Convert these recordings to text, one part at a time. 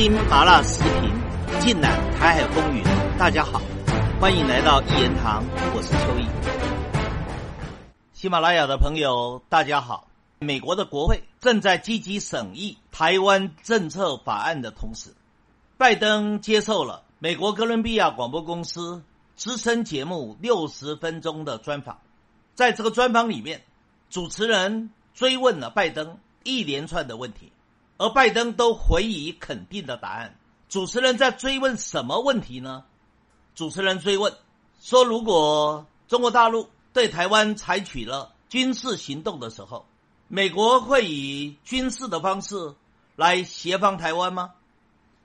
听麻辣视频，尽览台海风云。大家好，欢迎来到一言堂，我是秋意。喜马拉雅的朋友，大家好。美国的国会正在积极审议台湾政策法案的同时，拜登接受了美国哥伦比亚广播公司资深节目《六十分钟》的专访。在这个专访里面，主持人追问了拜登一连串的问题。而拜登都回以肯定的答案。主持人在追问什么问题呢？主持人追问说：“如果中国大陆对台湾采取了军事行动的时候，美国会以军事的方式来协防台湾吗？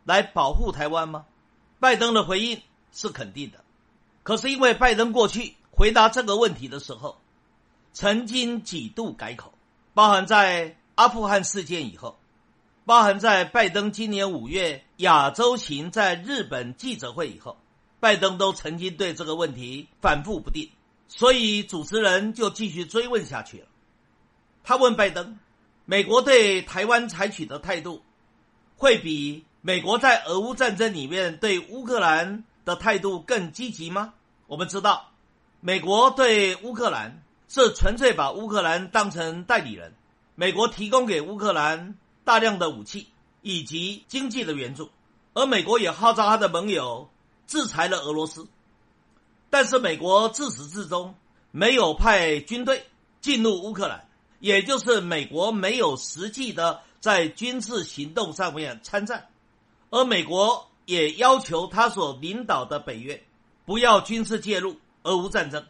来保护台湾吗？”拜登的回应是肯定的。可是因为拜登过去回答这个问题的时候，曾经几度改口，包含在阿富汗事件以后。包含在拜登今年五月亚洲行在日本记者会以后，拜登都曾经对这个问题反复不定，所以主持人就继续追问下去了。他问拜登：“美国对台湾采取的态度，会比美国在俄乌战争里面对乌克兰的态度更积极吗？”我们知道，美国对乌克兰是纯粹把乌克兰当成代理人，美国提供给乌克兰。大量的武器以及经济的援助，而美国也号召他的盟友制裁了俄罗斯，但是美国自始至终没有派军队进入乌克兰，也就是美国没有实际的在军事行动上面参战，而美国也要求他所领导的北约不要军事介入俄乌战争，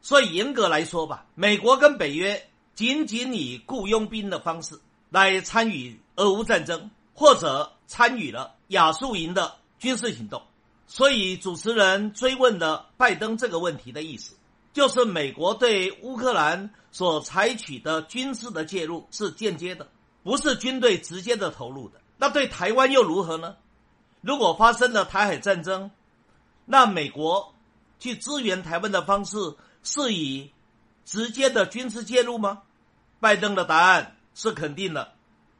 所以严格来说吧，美国跟北约仅仅以雇佣兵的方式。来参与俄乌战争，或者参与了亚速营的军事行动，所以主持人追问的拜登这个问题的意思，就是美国对乌克兰所采取的军事的介入是间接的，不是军队直接的投入的。那对台湾又如何呢？如果发生了台海战争，那美国去支援台湾的方式是以直接的军事介入吗？拜登的答案。是肯定的，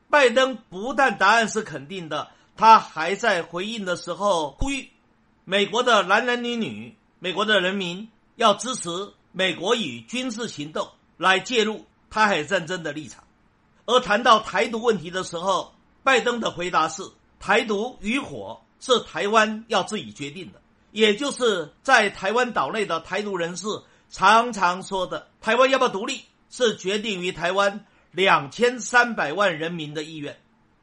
拜登不但答案是肯定的，他还在回应的时候呼吁美国的男男女女、美国的人民要支持美国以军事行动来介入台海战争的立场。而谈到台独问题的时候，拜登的回答是：台独与否是台湾要自己决定的，也就是在台湾岛内的台独人士常常说的，台湾要不要独立是决定于台湾。两千三百万人民的意愿，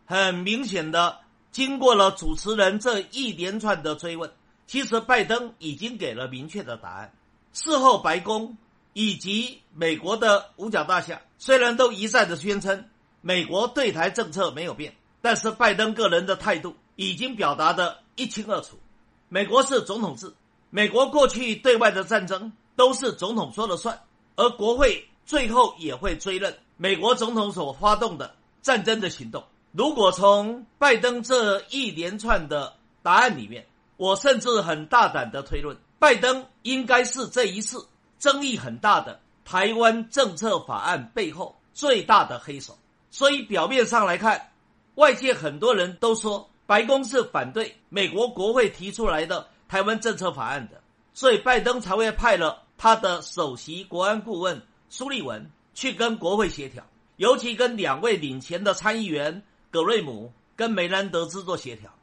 很明显的，经过了主持人这一连串的追问，其实拜登已经给了明确的答案。事后，白宫以及美国的五角大厦虽然都一再的宣称美国对台政策没有变，但是拜登个人的态度已经表达的一清二楚。美国是总统制，美国过去对外的战争都是总统说了算，而国会最后也会追认。美国总统所发动的战争的行动，如果从拜登这一连串的答案里面，我甚至很大胆的推论，拜登应该是这一次争议很大的台湾政策法案背后最大的黑手。所以表面上来看，外界很多人都说白宫是反对美国国会提出来的台湾政策法案的，所以拜登才会派了他的首席国安顾问苏利文。去跟国会协调，尤其跟两位领钱的参议员葛瑞姆跟梅兰德兹做协调，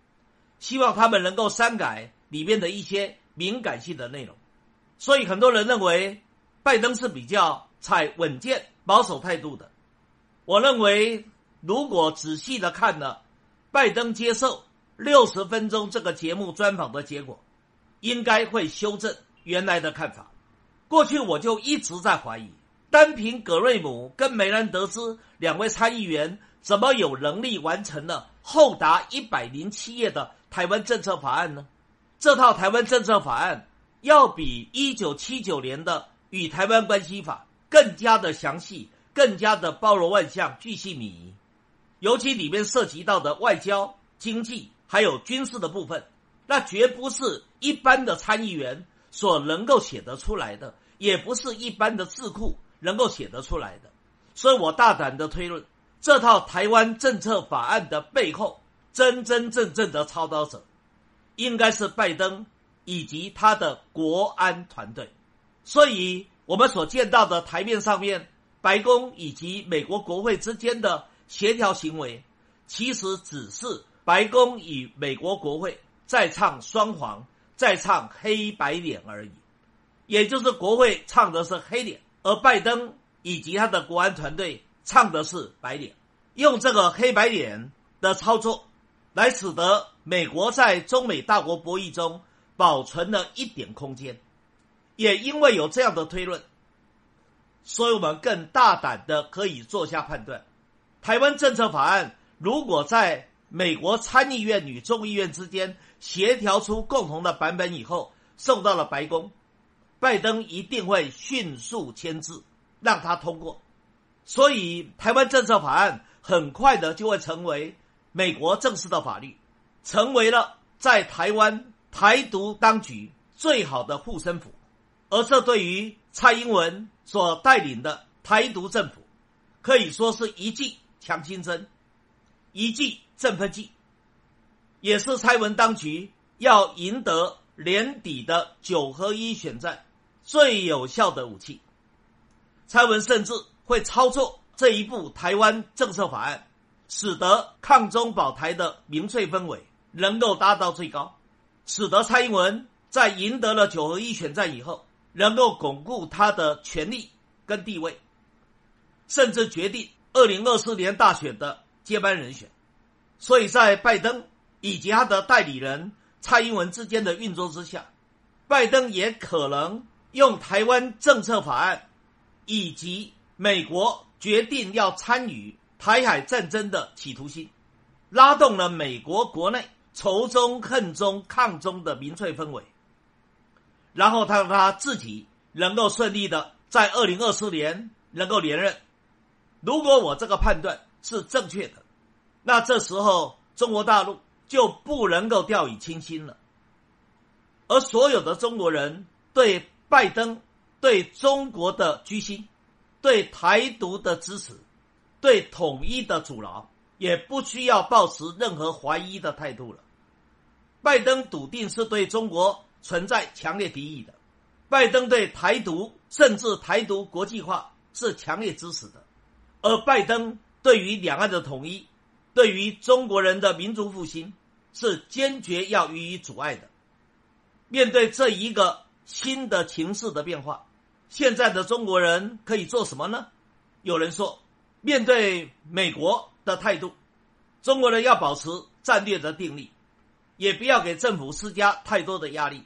希望他们能够删改里面的一些敏感性的内容。所以很多人认为拜登是比较采稳健保守态度的。我认为如果仔细的看了拜登接受六十分钟这个节目专访的结果，应该会修正原来的看法。过去我就一直在怀疑。单凭葛瑞姆跟梅兰德兹两位参议员，怎么有能力完成了厚达一百零七页的台湾政策法案呢？这套台湾政策法案要比一九七九年的《与台湾关系法》更加的详细，更加的包罗万象、巨细靡遗。尤其里面涉及到的外交、经济还有军事的部分，那绝不是一般的参议员所能够写得出来的，也不是一般的智库。能够写得出来的，所以我大胆的推论，这套台湾政策法案的背后，真真正正的操刀者，应该是拜登以及他的国安团队。所以，我们所见到的台面上面，白宫以及美国国会之间的协调行为，其实只是白宫与美国国会在唱双簧，在唱黑白脸而已。也就是国会唱的是黑脸，而拜登以及他的国安团队唱的是白脸，用这个黑白脸的操作，来使得美国在中美大国博弈中保存了一点空间。也因为有这样的推论，所以我们更大胆的可以做下判断：台湾政策法案如果在美国参议院与众议院之间协调出共同的版本以后，送到了白宫。拜登一定会迅速签字，让他通过，所以台湾政策法案很快的就会成为美国正式的法律，成为了在台湾台独当局最好的护身符，而这对于蔡英文所带领的台独政府，可以说是一剂强心针，一剂振奋剂，也是蔡文当局要赢得年底的九合一选战。最有效的武器，蔡文甚至会操作这一部台湾政策法案，使得抗中保台的民粹氛围能够达到最高，使得蔡英文在赢得了九合一选战以后，能够巩固他的权力跟地位，甚至决定二零二四年大选的接班人选。所以在拜登以及他的代理人蔡英文之间的运作之下，拜登也可能。用台湾政策法案，以及美国决定要参与台海战争的企图心，拉动了美国国内仇中恨中抗中的民粹氛围，然后他让他自己能够顺利的在二零二四年能够连任。如果我这个判断是正确的，那这时候中国大陆就不能够掉以轻心了，而所有的中国人对。拜登对中国的居心、对台独的支持、对统一的阻挠，也不需要抱持任何怀疑的态度了。拜登笃定是对中国存在强烈敌意的，拜登对台独甚至台独国际化是强烈支持的，而拜登对于两岸的统一、对于中国人的民族复兴是坚决要予以阻碍的。面对这一个。新的情势的变化，现在的中国人可以做什么呢？有人说，面对美国的态度，中国人要保持战略的定力，也不要给政府施加太多的压力。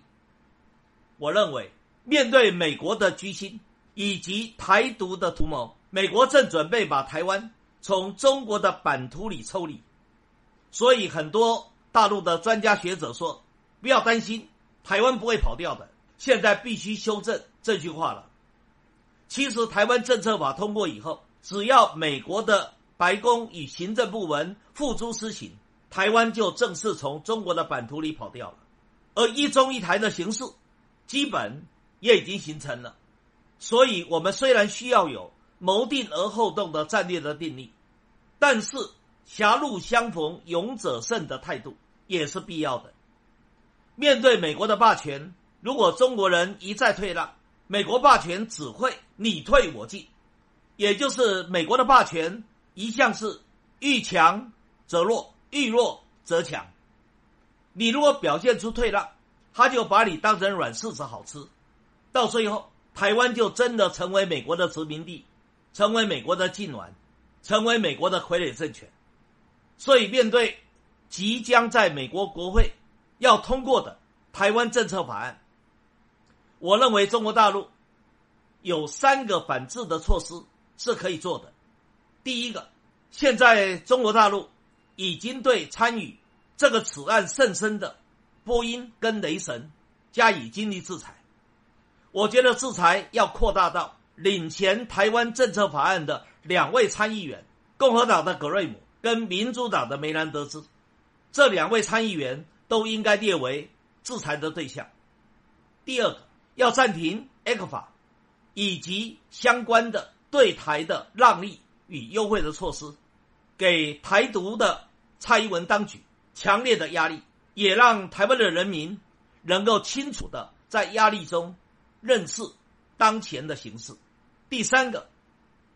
我认为，面对美国的居心以及台独的图谋，美国正准备把台湾从中国的版图里抽离。所以，很多大陆的专家学者说，不要担心，台湾不会跑掉的。现在必须修正这句话了。其实，台湾政策法通过以后，只要美国的白宫与行政部门付诸实行，台湾就正式从中国的版图里跑掉了。而一中一台的形式，基本也已经形成了。所以，我们虽然需要有谋定而后动的战略的定力，但是狭路相逢勇者胜的态度也是必要的。面对美国的霸权。如果中国人一再退让，美国霸权只会你退我进，也就是美国的霸权一向是遇强则弱，遇弱则强。你如果表现出退让，他就把你当成软柿子好吃，到最后台湾就真的成为美国的殖民地，成为美国的禁卵，成为美国的傀儡政权。所以面对即将在美国国会要通过的台湾政策法案。我认为中国大陆有三个反制的措施是可以做的。第一个，现在中国大陆已经对参与这个此案甚深的波音跟雷神加以经济制裁。我觉得制裁要扩大到领衔台湾政策法案的两位参议员，共和党的格瑞姆跟民主党的梅兰德兹，这两位参议员都应该列为制裁的对象。第二个。要暂停 A 克法以及相关的对台的让利与优惠的措施，给台独的蔡英文当局强烈的压力，也让台湾的人民能够清楚的在压力中认识当前的形势。第三个，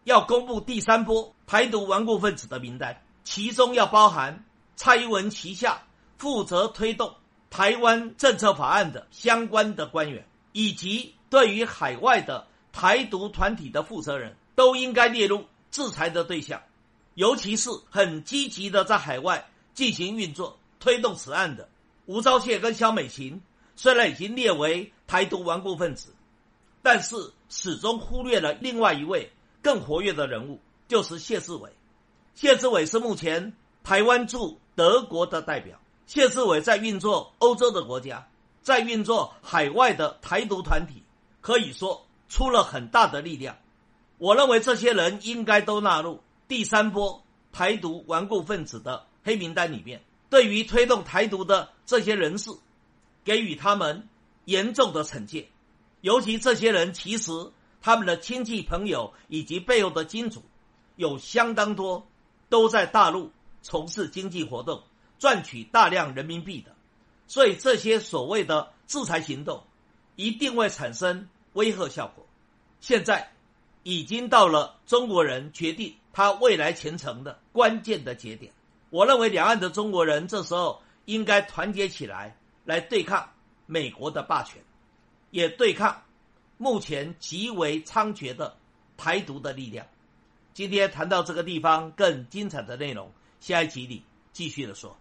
要公布第三波台独顽固分子的名单，其中要包含蔡英文旗下负责推动台湾政策法案的相关的官员，以及对于海外的台独团体的负责人，都应该列入制裁的对象。尤其是很积极的在海外进行运作、推动此案的吴钊燮跟萧美琴，虽然已经列为台独顽固分子，但是始终忽略了另外一位更活跃的人物，就是谢志伟。谢志伟是目前台湾驻德国的代表。谢志伟在运作欧洲的国家，在运作海外的台独团体，可以说出了很大的力量。我认为这些人应该都纳入。第三波台独顽固分子的黑名单里面，对于推动台独的这些人士，给予他们严重的惩戒。尤其这些人，其实他们的亲戚朋友以及背后的金主，有相当多都在大陆从事经济活动，赚取大量人民币的。所以这些所谓的制裁行动，一定会产生威吓效果。现在已经到了中国人决定。他未来前程的关键的节点，我认为两岸的中国人这时候应该团结起来，来对抗美国的霸权，也对抗目前极为猖獗的台独的力量。今天谈到这个地方更精彩的内容，下一集里继续的说。